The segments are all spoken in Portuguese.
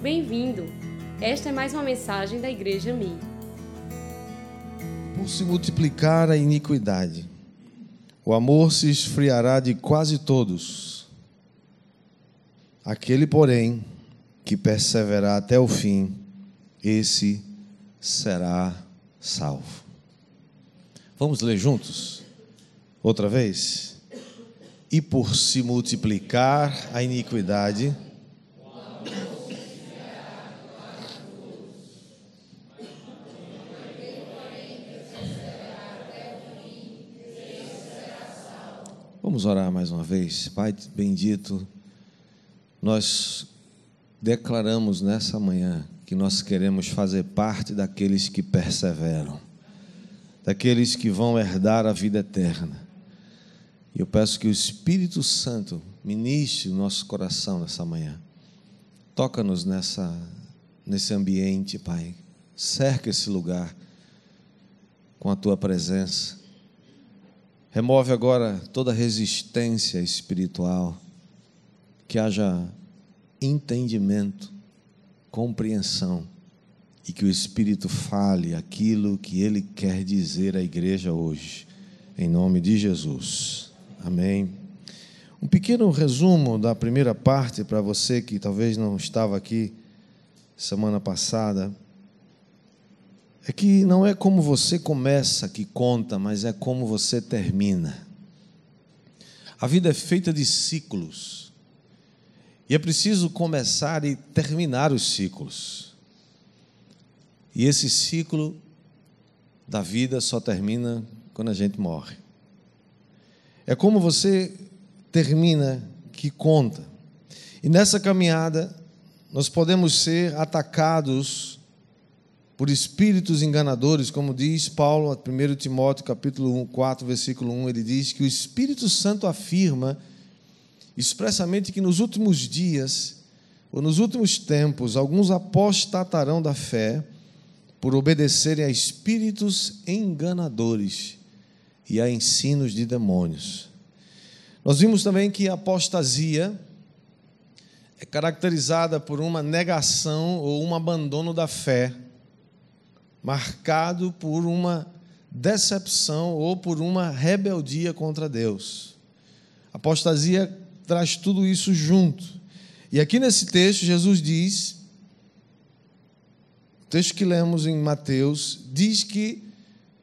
Bem-vindo! Esta é mais uma mensagem da Igreja Mi. Por se multiplicar a iniquidade, o amor se esfriará de quase todos. Aquele, porém, que perseverar até o fim, esse será salvo. Vamos ler juntos? Outra vez? E por se multiplicar a iniquidade, Vamos orar mais uma vez. Pai bendito, nós declaramos nessa manhã que nós queremos fazer parte daqueles que perseveram, daqueles que vão herdar a vida eterna. E eu peço que o Espírito Santo ministre o nosso coração nessa manhã. Toca-nos nessa nesse ambiente, Pai. Cerca esse lugar com a tua presença. Remove agora toda resistência espiritual, que haja entendimento, compreensão e que o Espírito fale aquilo que ele quer dizer à igreja hoje, em nome de Jesus. Amém. Um pequeno resumo da primeira parte para você que talvez não estava aqui semana passada é que não é como você começa que conta, mas é como você termina. A vida é feita de ciclos. E é preciso começar e terminar os ciclos. E esse ciclo da vida só termina quando a gente morre. É como você termina que conta. E nessa caminhada, nós podemos ser atacados por espíritos enganadores, como diz Paulo, 1 Timóteo capítulo 1, 4, versículo 1, ele diz que o Espírito Santo afirma expressamente que nos últimos dias, ou nos últimos tempos, alguns apostatarão da fé por obedecerem a espíritos enganadores e a ensinos de demônios. Nós vimos também que a apostasia é caracterizada por uma negação ou um abandono da fé marcado por uma decepção ou por uma rebeldia contra Deus. A apostasia traz tudo isso junto. E aqui nesse texto, Jesus diz, o texto que lemos em Mateus, diz que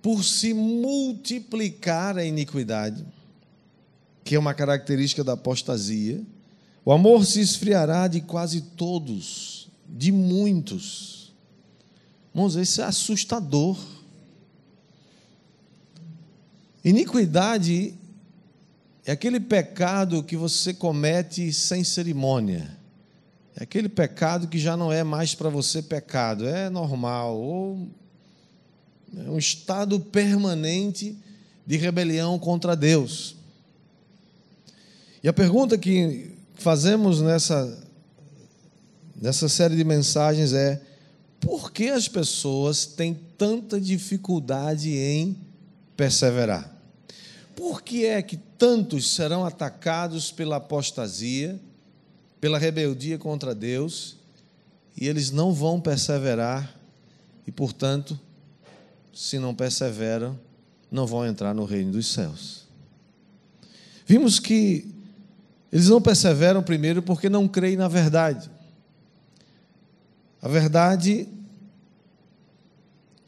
por se multiplicar a iniquidade, que é uma característica da apostasia, o amor se esfriará de quase todos, de muitos. Irmãos, isso é assustador. Iniquidade é aquele pecado que você comete sem cerimônia. É aquele pecado que já não é mais para você pecado, é normal, ou é um estado permanente de rebelião contra Deus. E a pergunta que fazemos nessa, nessa série de mensagens é: por que as pessoas têm tanta dificuldade em perseverar? Por que é que tantos serão atacados pela apostasia, pela rebeldia contra Deus, e eles não vão perseverar, e, portanto, se não perseveram, não vão entrar no reino dos céus? Vimos que eles não perseveram primeiro porque não creem na verdade. A verdade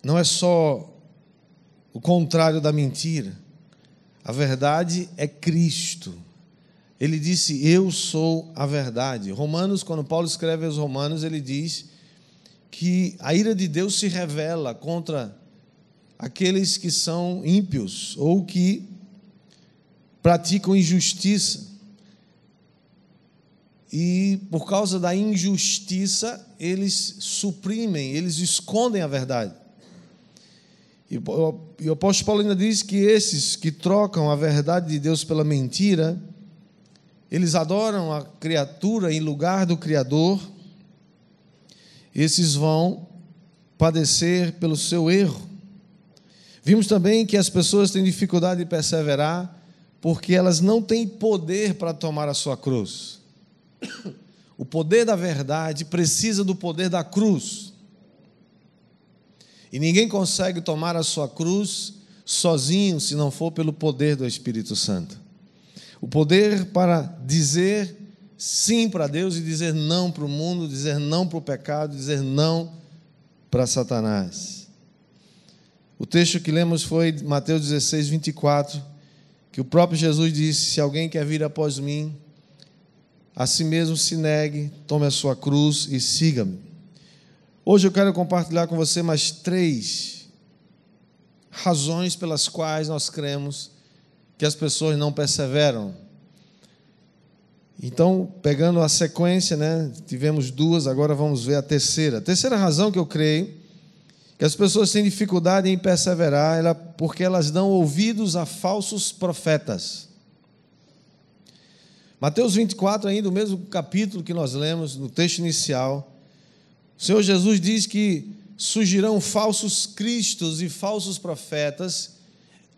não é só o contrário da mentira. A verdade é Cristo. Ele disse: Eu sou a verdade. Romanos, quando Paulo escreve aos Romanos, ele diz que a ira de Deus se revela contra aqueles que são ímpios ou que praticam injustiça e por causa da injustiça, eles suprimem, eles escondem a verdade. E o apóstolo Paulo ainda diz que esses que trocam a verdade de Deus pela mentira, eles adoram a criatura em lugar do Criador, esses vão padecer pelo seu erro. Vimos também que as pessoas têm dificuldade de perseverar porque elas não têm poder para tomar a sua cruz. o poder da verdade precisa do poder da cruz. E ninguém consegue tomar a sua cruz sozinho se não for pelo poder do Espírito Santo. O poder para dizer sim para Deus e dizer não para o mundo, dizer não para o pecado, dizer não para Satanás. O texto que lemos foi Mateus 16, 24, que o próprio Jesus disse: Se alguém quer vir após mim, a si mesmo se negue, tome a sua cruz e siga-me. Hoje eu quero compartilhar com você mais três razões pelas quais nós cremos que as pessoas não perseveram então, pegando a sequência, né, tivemos duas, agora vamos ver a terceira. A terceira razão que eu creio que as pessoas têm dificuldade em perseverar é porque elas dão ouvidos a falsos profetas. Mateus 24, ainda o mesmo capítulo que nós lemos no texto inicial, o Senhor Jesus diz que surgirão falsos cristos e falsos profetas,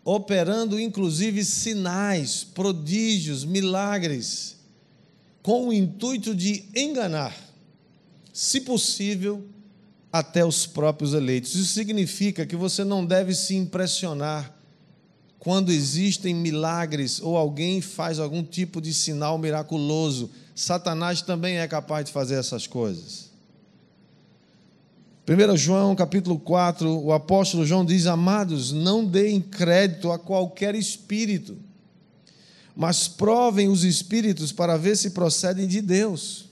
operando inclusive sinais, prodígios, milagres com o intuito de enganar, se possível, até os próprios eleitos. Isso significa que você não deve se impressionar quando existem milagres ou alguém faz algum tipo de sinal miraculoso. Satanás também é capaz de fazer essas coisas. 1 João capítulo 4, o apóstolo João diz: Amados, não deem crédito a qualquer espírito mas provem os espíritos para ver se procedem de Deus.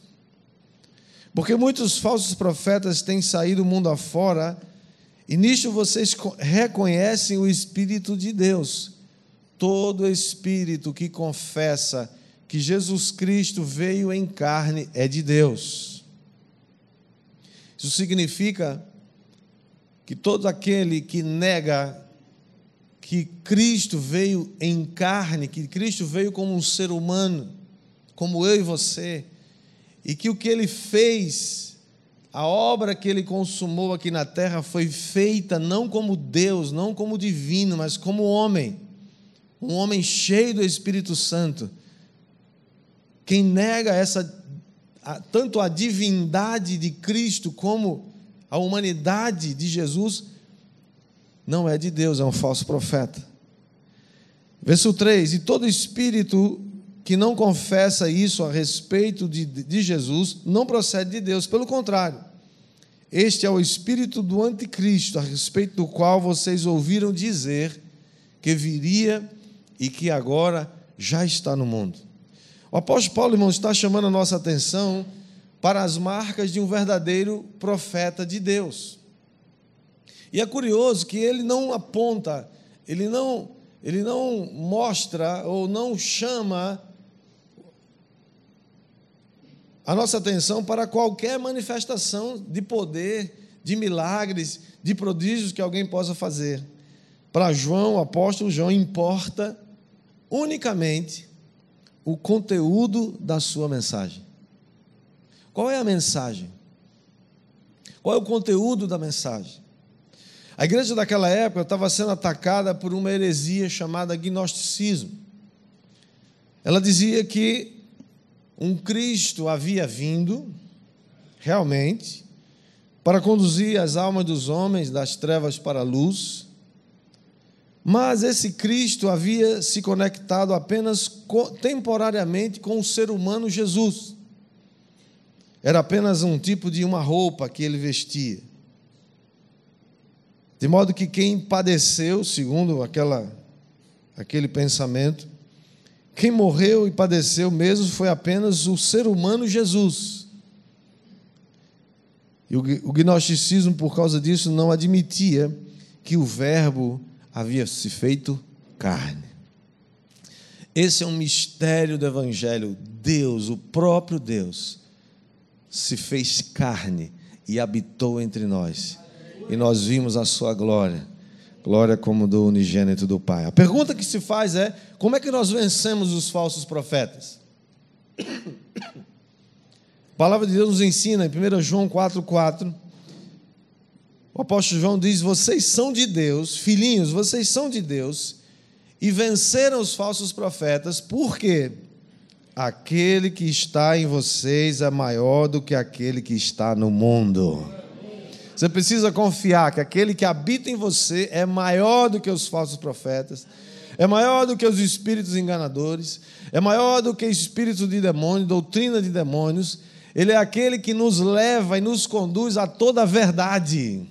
Porque muitos falsos profetas têm saído mundo afora, e nisto vocês reconhecem o Espírito de Deus. Todo espírito que confessa que Jesus Cristo veio em carne é de Deus. Isso significa que todo aquele que nega que Cristo veio em carne, que Cristo veio como um ser humano, como eu e você, e que o que ele fez, a obra que ele consumou aqui na terra foi feita não como Deus, não como divino, mas como homem, um homem cheio do Espírito Santo. Quem nega essa tanto a divindade de Cristo como a humanidade de Jesus, não é de Deus, é um falso profeta. Verso 3: E todo espírito que não confessa isso a respeito de, de Jesus não procede de Deus, pelo contrário, este é o espírito do anticristo, a respeito do qual vocês ouviram dizer que viria e que agora já está no mundo. O apóstolo Paulo, irmão, está chamando a nossa atenção para as marcas de um verdadeiro profeta de Deus. E é curioso que ele não aponta, ele não, ele não mostra ou não chama a nossa atenção para qualquer manifestação de poder, de milagres, de prodígios que alguém possa fazer. Para João, o apóstolo João, importa unicamente o conteúdo da sua mensagem. Qual é a mensagem? Qual é o conteúdo da mensagem? A igreja daquela época estava sendo atacada por uma heresia chamada gnosticismo. Ela dizia que um Cristo havia vindo, realmente, para conduzir as almas dos homens das trevas para a luz, mas esse Cristo havia se conectado apenas temporariamente com o ser humano Jesus. Era apenas um tipo de uma roupa que ele vestia. De modo que quem padeceu, segundo aquela, aquele pensamento, quem morreu e padeceu mesmo foi apenas o ser humano Jesus. E o, o gnosticismo, por causa disso, não admitia que o Verbo havia se feito carne. Esse é um mistério do Evangelho. Deus, o próprio Deus, se fez carne e habitou entre nós e nós vimos a sua glória. Glória como do unigênito do Pai. A pergunta que se faz é: como é que nós vencemos os falsos profetas? A palavra de Deus nos ensina em 1 João 4,4. O apóstolo João diz: Vocês são de Deus, filhinhos, vocês são de Deus, e venceram os falsos profetas, porque aquele que está em vocês é maior do que aquele que está no mundo. Você precisa confiar que aquele que habita em você é maior do que os falsos profetas, é maior do que os espíritos enganadores, é maior do que espírito de demônio, doutrina de demônios. Ele é aquele que nos leva e nos conduz a toda a verdade.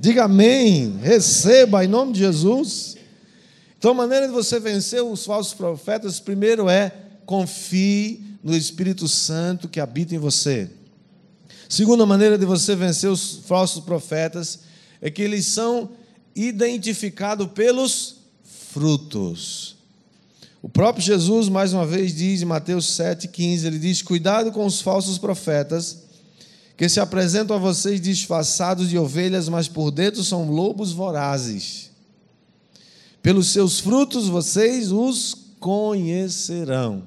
Diga amém, receba em nome de Jesus. Então, a maneira de você vencer os falsos profetas, primeiro é confie no Espírito Santo que habita em você. Segunda maneira de você vencer os falsos profetas é que eles são identificados pelos frutos. O próprio Jesus, mais uma vez, diz em Mateus 7,15: ele diz: Cuidado com os falsos profetas, que se apresentam a vocês disfarçados de ovelhas, mas por dentro são lobos vorazes. Pelos seus frutos vocês os conhecerão.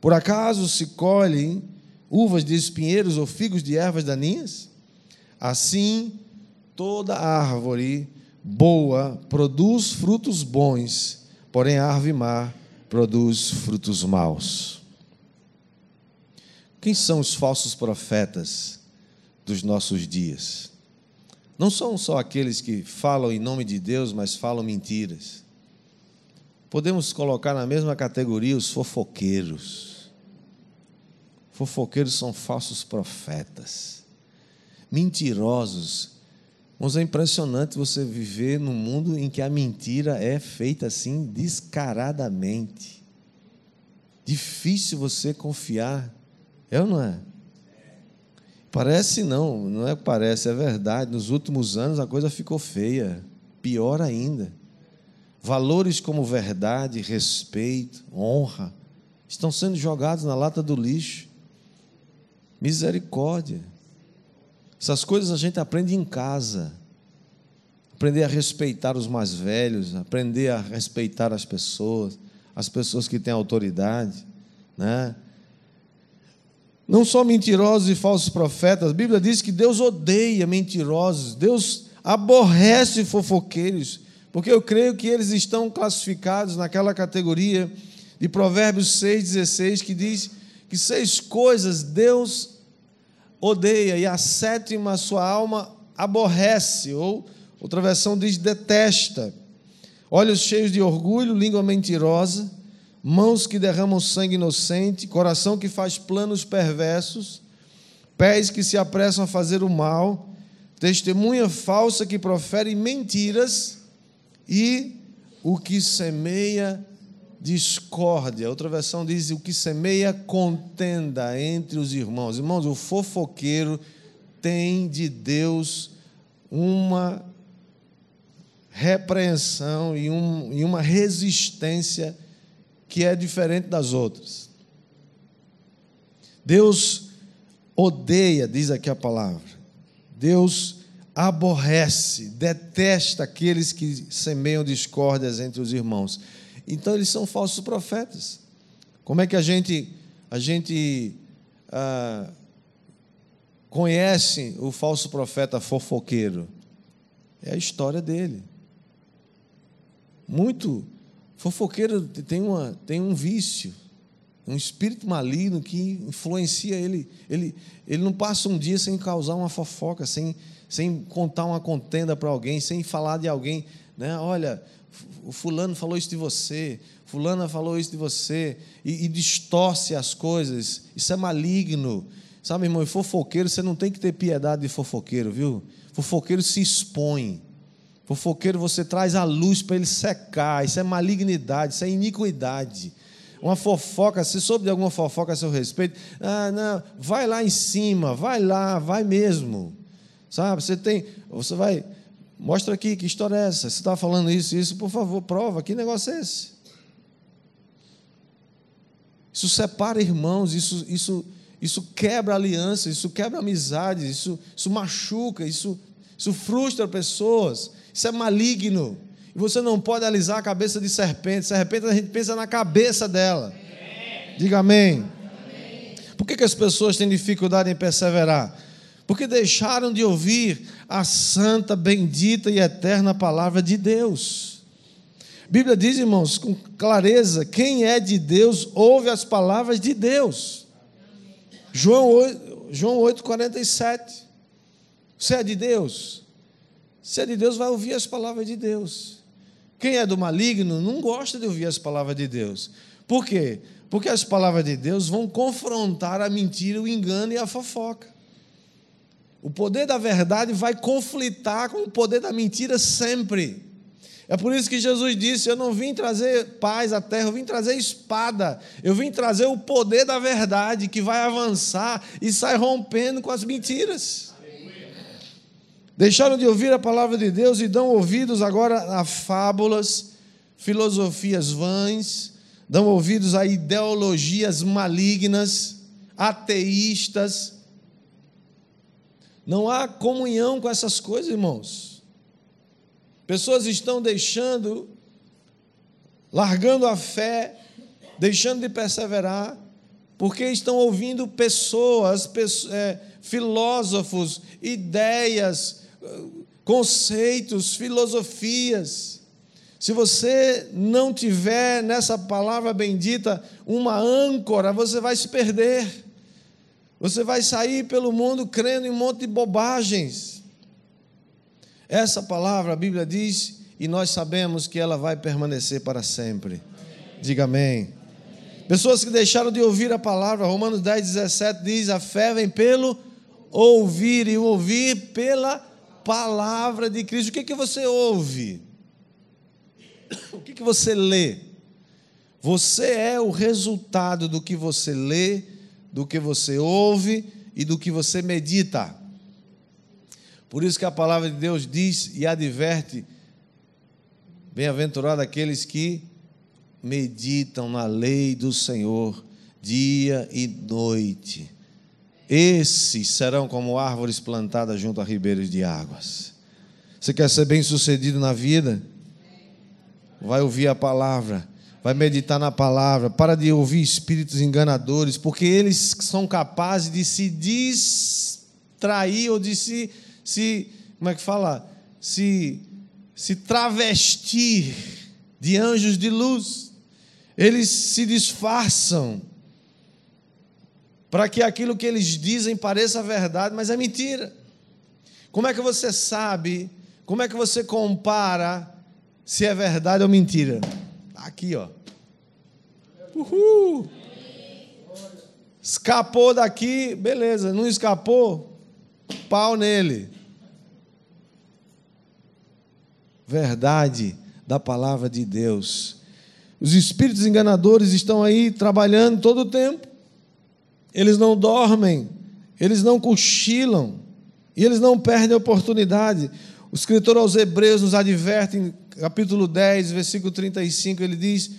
Por acaso se colhem uvas de espinheiros ou figos de ervas daninhas? Assim, toda árvore boa produz frutos bons, porém a árvore má produz frutos maus. Quem são os falsos profetas dos nossos dias? Não são só aqueles que falam em nome de Deus, mas falam mentiras. Podemos colocar na mesma categoria os fofoqueiros. Fofoqueiros são falsos profetas, mentirosos mas é impressionante você viver num mundo em que a mentira é feita assim descaradamente. Difícil você confiar. É ou não é? Parece não, não é parece, é verdade. Nos últimos anos a coisa ficou feia, pior ainda. Valores como verdade, respeito, honra estão sendo jogados na lata do lixo. Misericórdia. Essas coisas a gente aprende em casa. Aprender a respeitar os mais velhos, aprender a respeitar as pessoas, as pessoas que têm autoridade, né? Não só mentirosos e falsos profetas, a Bíblia diz que Deus odeia mentirosos, Deus aborrece fofoqueiros, porque eu creio que eles estão classificados naquela categoria de Provérbios 6,16, que diz que seis coisas Deus odeia, e a sétima sua alma aborrece, ou outra versão diz detesta. Olhos cheios de orgulho, língua mentirosa, mãos que derramam sangue inocente, coração que faz planos perversos, pés que se apressam a fazer o mal, testemunha falsa que profere mentiras e o que semeia discórdia. Outra versão diz: o que semeia contenda entre os irmãos. Irmãos, o fofoqueiro tem de Deus uma repreensão e, um, e uma resistência que é diferente das outras. Deus odeia, diz aqui a palavra. Deus aborrece, detesta aqueles que semeiam discórdias entre os irmãos. Então eles são falsos profetas. Como é que a gente a gente ah, conhece o falso profeta fofoqueiro? É a história dele. Muito fofoqueiro tem, uma, tem um vício, um espírito maligno que influencia ele. Ele, ele não passa um dia sem causar uma fofoca, sem, sem contar uma contenda para alguém, sem falar de alguém. Né? Olha, o fulano falou isso de você, fulana falou isso de você, e, e distorce as coisas, isso é maligno. Sabe, irmão, e fofoqueiro, você não tem que ter piedade de fofoqueiro, viu? Fofoqueiro se expõe. Fofoqueiro você traz a luz para ele secar. Isso é malignidade, isso é iniquidade. Uma fofoca, se soube de alguma fofoca a seu respeito, ah, não, vai lá em cima, vai lá, vai mesmo. Sabe, você tem, você vai, Mostra aqui, que história é essa? Você está falando isso, isso, por favor, prova. Que negócio é esse? Isso separa irmãos, isso, isso, isso quebra alianças, isso quebra amizades, isso, isso machuca, isso, isso frustra pessoas, isso é maligno. E você não pode alisar a cabeça de serpente. Serpente a gente pensa na cabeça dela. Diga amém. Por que, que as pessoas têm dificuldade em perseverar? porque deixaram de ouvir a santa, bendita e eterna palavra de Deus. A Bíblia diz, irmãos, com clareza: quem é de Deus ouve as palavras de Deus. João 8, João 8 47. Você é de Deus? Se é de Deus, vai ouvir as palavras de Deus. Quem é do maligno não gosta de ouvir as palavras de Deus. Por quê? Porque as palavras de Deus vão confrontar a mentira, o engano e a fofoca. O poder da verdade vai conflitar com o poder da mentira sempre. É por isso que Jesus disse: Eu não vim trazer paz à terra, eu vim trazer espada. Eu vim trazer o poder da verdade que vai avançar e sai rompendo com as mentiras. Deixaram de ouvir a palavra de Deus e dão ouvidos agora a fábulas, filosofias vãs, dão ouvidos a ideologias malignas, ateístas. Não há comunhão com essas coisas, irmãos. Pessoas estão deixando, largando a fé, deixando de perseverar, porque estão ouvindo pessoas, pessoas é, filósofos, ideias, conceitos, filosofias. Se você não tiver nessa palavra bendita uma âncora, você vai se perder. Você vai sair pelo mundo crendo em um monte de bobagens. Essa palavra a Bíblia diz e nós sabemos que ela vai permanecer para sempre. Diga amém. Pessoas que deixaram de ouvir a palavra, Romanos 10, 17 diz: a fé vem pelo ouvir e o ouvir pela palavra de Cristo. O que, que você ouve? O que, que você lê? Você é o resultado do que você lê, do que você ouve e do que você medita. Por isso que a palavra de Deus diz e adverte: bem-aventurado aqueles que meditam na lei do Senhor dia e noite. Esses serão como árvores plantadas junto a ribeiros de águas. Você quer ser bem sucedido na vida? Vai ouvir a palavra, vai meditar na palavra, para de ouvir espíritos enganadores, porque eles são capazes de se distrair ou de se, se como é que fala? Se, se travestir de anjos de luz. Eles se disfarçam para que aquilo que eles dizem pareça verdade, mas é mentira. Como é que você sabe? Como é que você compara se é verdade ou mentira? Aqui, ó. Uhul. Escapou daqui, beleza. Não escapou? Pau nele. Verdade da palavra de Deus. Os espíritos enganadores estão aí trabalhando todo o tempo eles não dormem, eles não cochilam e eles não perdem a oportunidade. O escritor aos Hebreus nos adverte, em capítulo 10, versículo 35, ele diz: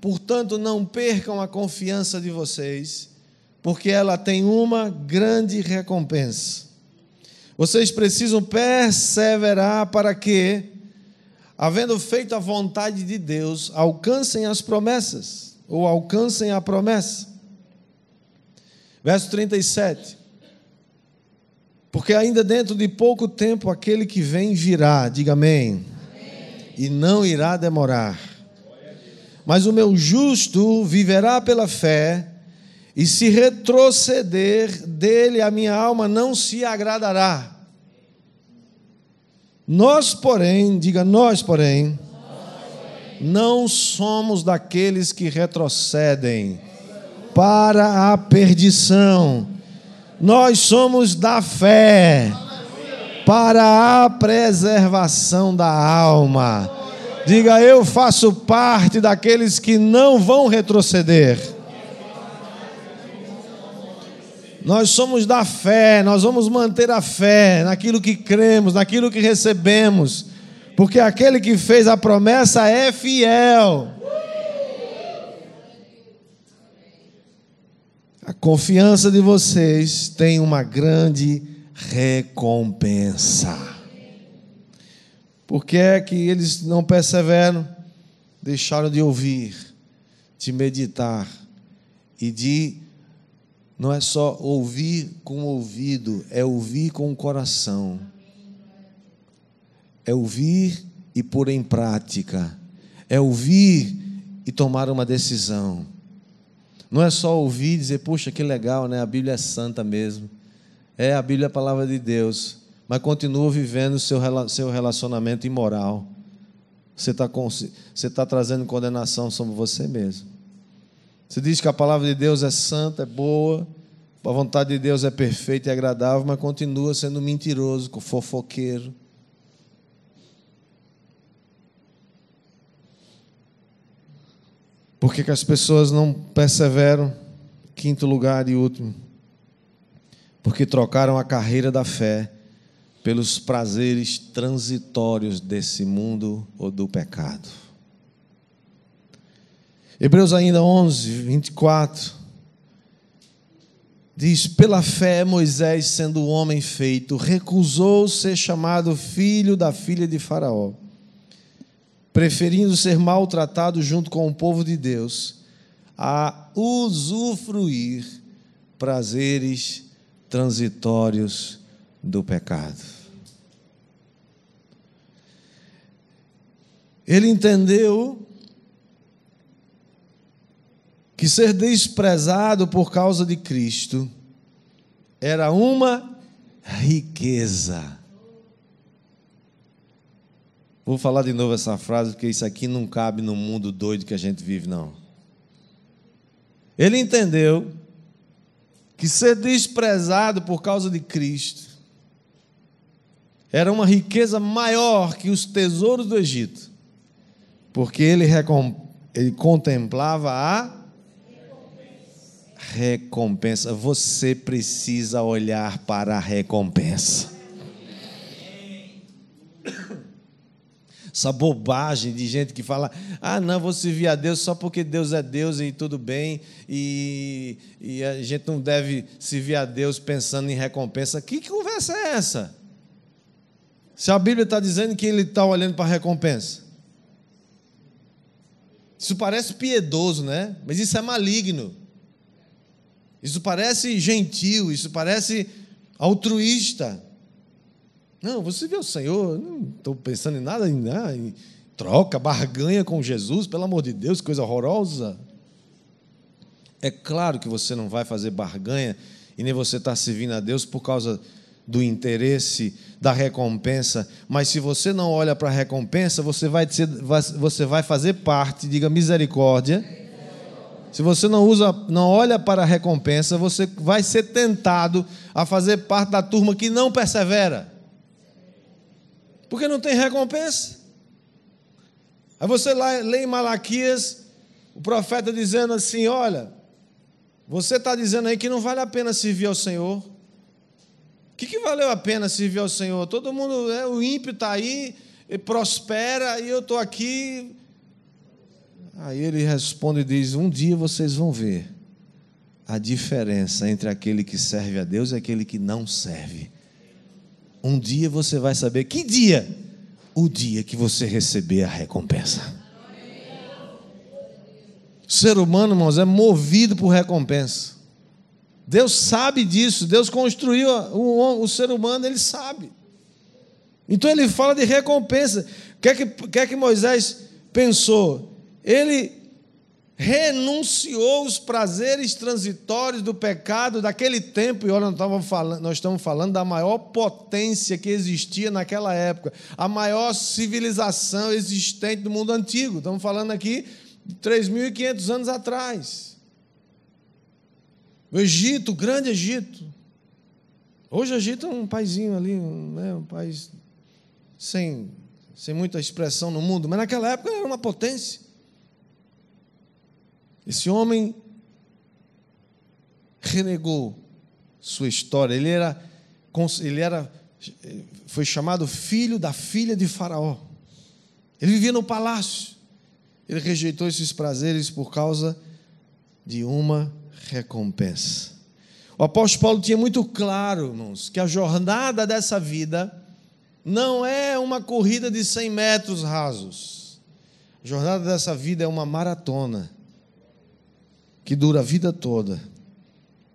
Portanto, não percam a confiança de vocês, porque ela tem uma grande recompensa. Vocês precisam perseverar para que, havendo feito a vontade de Deus, alcancem as promessas, ou alcancem a promessa. Verso 37. Porque ainda dentro de pouco tempo aquele que vem virá, diga amém, amém. e não irá demorar. Mas o meu justo viverá pela fé, e se retroceder dele, a minha alma não se agradará. Nós, porém, diga nós, porém, não somos daqueles que retrocedem para a perdição. Nós somos da fé para a preservação da alma. Diga, eu faço parte daqueles que não vão retroceder. Nós somos da fé, nós vamos manter a fé naquilo que cremos, naquilo que recebemos, porque aquele que fez a promessa é fiel. A confiança de vocês tem uma grande recompensa. Por que é que eles não perseveram? Deixaram de ouvir, de meditar e de não é só ouvir com o ouvido, é ouvir com o coração. É ouvir e pôr em prática. é ouvir e tomar uma decisão. Não é só ouvir e dizer, puxa, que legal, né? A Bíblia é santa mesmo. É, a Bíblia é a palavra de Deus. Mas continua vivendo seu, seu relacionamento imoral. Você está você tá trazendo condenação sobre você mesmo. Você diz que a palavra de Deus é santa, é boa, a vontade de Deus é perfeita e agradável, mas continua sendo mentiroso, fofoqueiro. Por que, que as pessoas não perseveram? Quinto lugar e último. Porque trocaram a carreira da fé pelos prazeres transitórios desse mundo ou do pecado. Hebreus ainda 11, 24. Diz: Pela fé, Moisés, sendo homem feito, recusou ser chamado filho da filha de Faraó preferindo ser maltratado junto com o povo de Deus, a usufruir prazeres transitórios do pecado. Ele entendeu que ser desprezado por causa de Cristo era uma riqueza Vou falar de novo essa frase, porque isso aqui não cabe no mundo doido que a gente vive, não. Ele entendeu que ser desprezado por causa de Cristo era uma riqueza maior que os tesouros do Egito, porque ele, ele contemplava a recompensa. Você precisa olhar para a recompensa. Essa bobagem de gente que fala: ah, não, vou servir a Deus só porque Deus é Deus e tudo bem, e, e a gente não deve servir a Deus pensando em recompensa. Que conversa é essa? Se a Bíblia está dizendo que ele está olhando para a recompensa. Isso parece piedoso, né? Mas isso é maligno. Isso parece gentil, isso parece altruísta. Não, você vê o Senhor, não estou pensando em nada, em, ah, em troca, barganha com Jesus, pelo amor de Deus, coisa horrorosa. É claro que você não vai fazer barganha e nem você está servindo a Deus por causa do interesse da recompensa, mas se você não olha para a recompensa, você vai, ser, você vai fazer parte, diga misericórdia. Se você não usa, não olha para a recompensa, você vai ser tentado a fazer parte da turma que não persevera. Porque não tem recompensa. Aí você lê em Malaquias, o profeta dizendo assim: Olha, você está dizendo aí que não vale a pena servir ao Senhor. O que, que valeu a pena servir ao Senhor? Todo mundo, é, o ímpio está aí, prospera, e eu estou aqui. Aí ele responde e diz: Um dia vocês vão ver a diferença entre aquele que serve a Deus e aquele que não serve. Um dia você vai saber. Que dia? O dia que você receber a recompensa. O ser humano, irmãos, é movido por recompensa. Deus sabe disso. Deus construiu o, o ser humano, ele sabe. Então ele fala de recompensa. O que é que, que, é que Moisés pensou? Ele renunciou os prazeres transitórios do pecado daquele tempo, e olha, nós estamos, falando, nós estamos falando da maior potência que existia naquela época, a maior civilização existente do mundo antigo. Estamos falando aqui de 3.500 anos atrás. O Egito, o grande Egito. Hoje o Egito é um paizinho ali, né, um país sem, sem muita expressão no mundo, mas naquela época era uma potência. Esse homem renegou sua história. Ele era, ele era, foi chamado filho da filha de Faraó. Ele vivia no palácio. Ele rejeitou esses prazeres por causa de uma recompensa. O apóstolo Paulo tinha muito claro, irmãos, que a jornada dessa vida não é uma corrida de 100 metros rasos. A jornada dessa vida é uma maratona que dura a vida toda.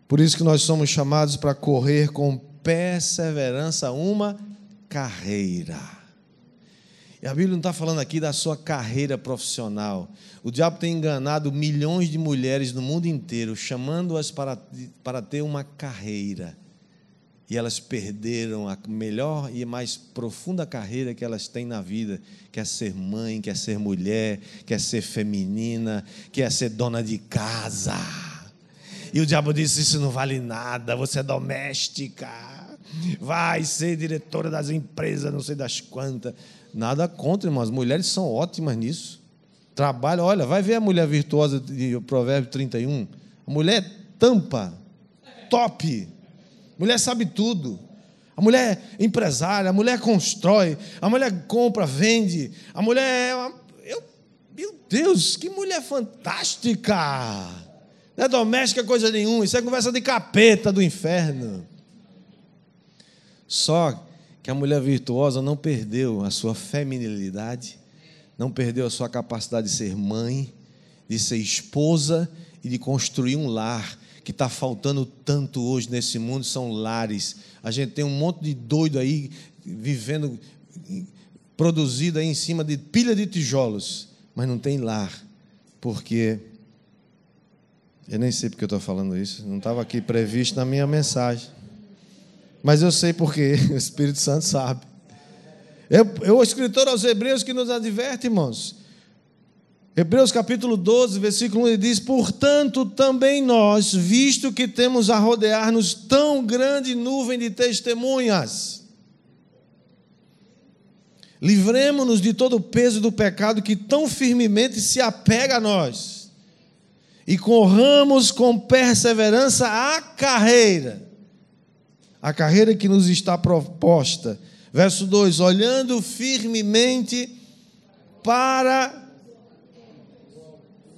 Por isso que nós somos chamados para correr com perseverança uma carreira. E a Bíblia não está falando aqui da sua carreira profissional. O diabo tem enganado milhões de mulheres no mundo inteiro, chamando-as para, para ter uma carreira. E elas perderam a melhor e mais profunda carreira que elas têm na vida, que é ser mãe, que é ser mulher, que é ser feminina, que é ser dona de casa. E o diabo disse: Isso não vale nada, você é doméstica, vai ser diretora das empresas, não sei das quantas. Nada contra, irmãos, as mulheres são ótimas nisso. Trabalha, olha, vai ver a mulher virtuosa de Provérbio 31. A mulher tampa, top mulher sabe tudo. A mulher é empresária, a mulher constrói, a mulher compra, vende. A mulher é uma, eu, meu Deus, que mulher fantástica! Não é doméstica coisa nenhuma, isso é conversa de capeta do inferno. Só que a mulher virtuosa não perdeu a sua feminilidade, não perdeu a sua capacidade de ser mãe, de ser esposa e de construir um lar que está faltando tanto hoje nesse mundo são lares. A gente tem um monte de doido aí vivendo, produzido aí em cima de pilha de tijolos, mas não tem lar, porque. Eu nem sei porque eu estou falando isso, não estava aqui previsto na minha mensagem. Mas eu sei porque, o Espírito Santo sabe. É o escritor aos Hebreus que nos adverte, irmãos. Hebreus capítulo 12, versículo 1, ele diz: Portanto, também nós, visto que temos a rodear-nos tão grande nuvem de testemunhas, livremos-nos de todo o peso do pecado que tão firmemente se apega a nós, e corramos com perseverança a carreira, a carreira que nos está proposta. Verso 2: Olhando firmemente para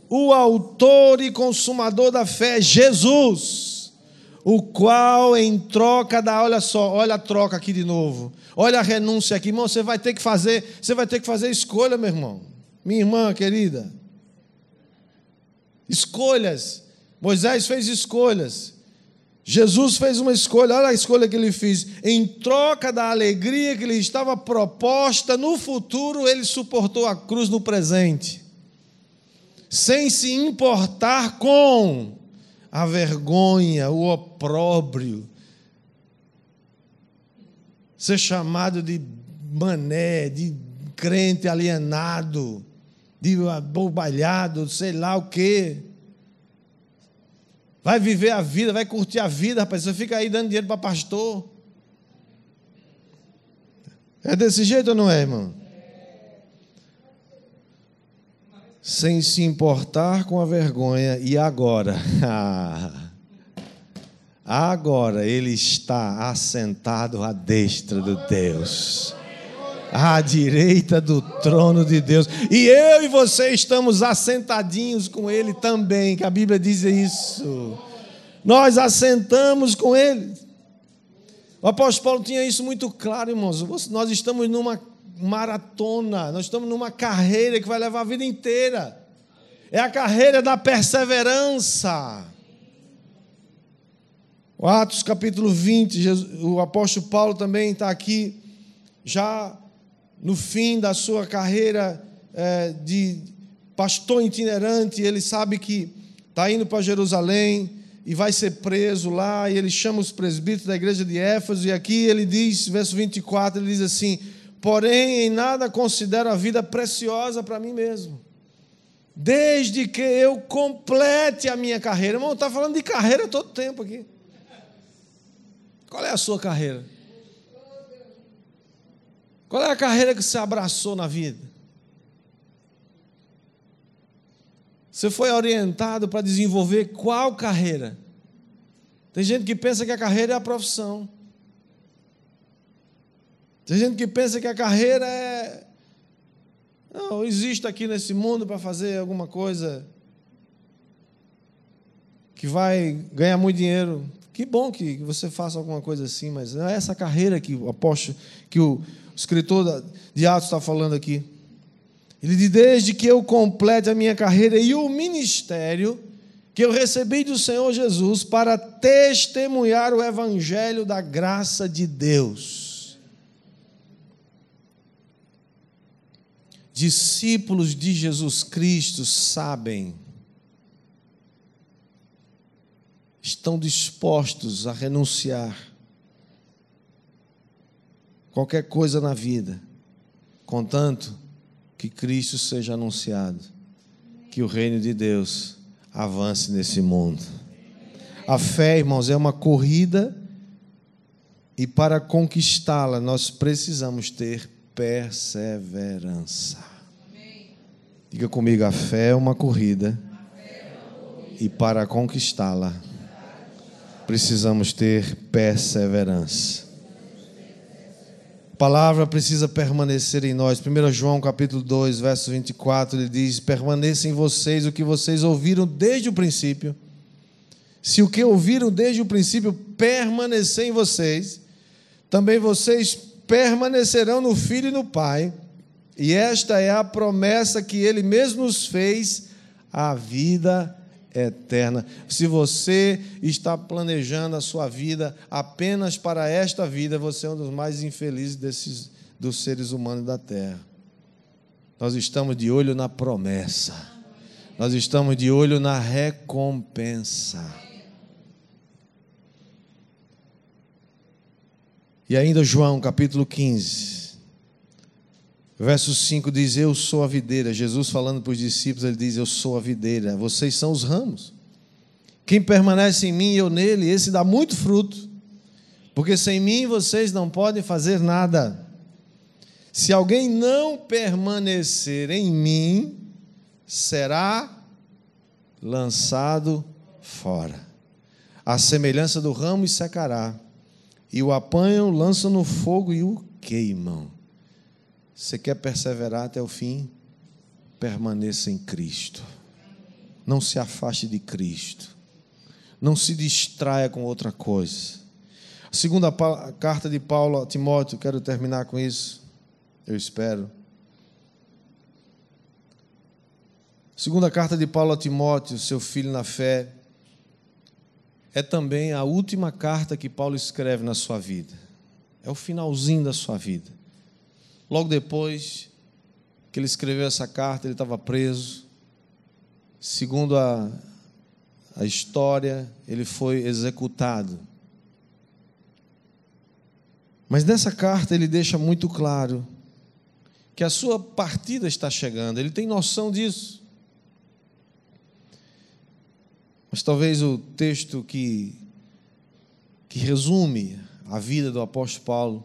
o autor e consumador da fé, Jesus, o qual em troca da, olha só, olha a troca aqui de novo. Olha a renúncia aqui, irmão, você vai ter que fazer, você vai ter que fazer escolha, meu irmão. Minha irmã querida. Escolhas. Moisés fez escolhas. Jesus fez uma escolha, olha a escolha que ele fez. Em troca da alegria que lhe estava proposta no futuro, ele suportou a cruz no presente sem se importar com a vergonha, o opróbrio, ser chamado de mané, de crente alienado, de abobalhado, sei lá o quê. Vai viver a vida, vai curtir a vida, rapaz. Você fica aí dando dinheiro para pastor. É desse jeito ou não é, irmão? Sem se importar com a vergonha, e agora? agora ele está assentado à destra do Deus, à direita do trono de Deus, e eu e você estamos assentadinhos com ele também, que a Bíblia diz isso. Nós assentamos com ele. O apóstolo Paulo tinha isso muito claro, irmãos. Nós estamos numa maratona, nós estamos numa carreira que vai levar a vida inteira. É a carreira da perseverança. O Atos capítulo 20, Jesus, o apóstolo Paulo também está aqui, já no fim da sua carreira é, de pastor itinerante, ele sabe que está indo para Jerusalém e vai ser preso lá, e ele chama os presbíteros da igreja de Éfeso, e aqui ele diz, verso 24, ele diz assim: porém em nada considero a vida preciosa para mim mesmo. Desde que eu complete a minha carreira. Irmão, está falando de carreira todo tempo aqui. Qual é a sua carreira? Qual é a carreira que você abraçou na vida? Você foi orientado para desenvolver qual carreira? Tem gente que pensa que a carreira é a profissão. Tem gente que pensa que a carreira é. Não, existe aqui nesse mundo para fazer alguma coisa que vai ganhar muito dinheiro. Que bom que você faça alguma coisa assim, mas não é essa carreira que o apóstolo, que o escritor de Atos está falando aqui. Ele diz: Desde que eu complete a minha carreira e o ministério que eu recebi do Senhor Jesus para testemunhar o evangelho da graça de Deus. Discípulos de Jesus Cristo sabem, estão dispostos a renunciar qualquer coisa na vida, contanto que Cristo seja anunciado, que o reino de Deus avance nesse mundo. A fé, irmãos, é uma corrida e para conquistá-la nós precisamos ter perseverança. Diga comigo, a fé é uma corrida e para conquistá-la precisamos ter perseverança. A palavra precisa permanecer em nós. 1 João capítulo 2, verso 24, ele diz: Permaneça em vocês o que vocês ouviram desde o princípio. Se o que ouviram desde o princípio permanecer em vocês, também vocês permanecerão no Filho e no Pai. E esta é a promessa que ele mesmo nos fez, a vida eterna. Se você está planejando a sua vida apenas para esta vida, você é um dos mais infelizes desses, dos seres humanos da terra. Nós estamos de olho na promessa, nós estamos de olho na recompensa. E ainda João capítulo 15, verso 5 diz: Eu sou a videira. Jesus falando para os discípulos, ele diz: Eu sou a videira, vocês são os ramos. Quem permanece em mim e eu nele, esse dá muito fruto, porque sem mim vocês não podem fazer nada. Se alguém não permanecer em mim, será lançado fora. A semelhança do ramo e secará e o apanham, lançam no fogo e o queimam. Você quer perseverar até o fim? Permaneça em Cristo. Não se afaste de Cristo. Não se distraia com outra coisa. A segunda carta de Paulo a Timóteo, quero terminar com isso. Eu espero. Segunda carta de Paulo a Timóteo, seu filho na fé, é também a última carta que Paulo escreve na sua vida. É o finalzinho da sua vida. Logo depois que ele escreveu essa carta, ele estava preso. Segundo a, a história, ele foi executado. Mas nessa carta ele deixa muito claro que a sua partida está chegando, ele tem noção disso. Mas talvez o texto que, que resume a vida do apóstolo Paulo,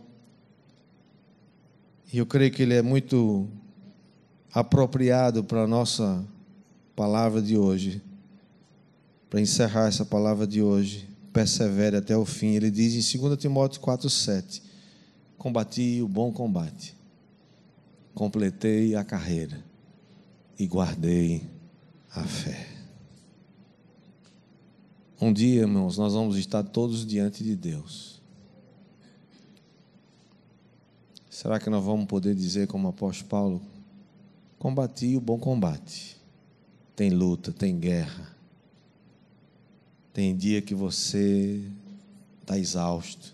e eu creio que ele é muito apropriado para a nossa palavra de hoje, para encerrar essa palavra de hoje, persevere até o fim. Ele diz em 2 Timóteo 4,7: Combati o bom combate, completei a carreira e guardei a fé. Um dia, irmãos, nós vamos estar todos diante de Deus. Será que nós vamos poder dizer, como o apóstolo Paulo, combati o bom combate? Tem luta, tem guerra. Tem dia que você está exausto,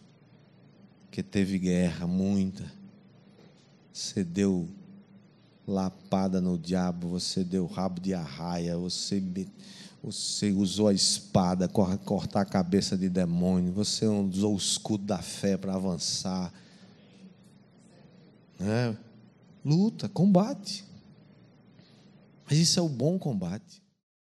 que teve guerra, muita. Você deu lapada no diabo, você deu rabo de arraia, você você usou a espada para cortar a cabeça de demônio. Você usou o escudo da fé para avançar. É, luta, combate. Mas isso é o bom combate.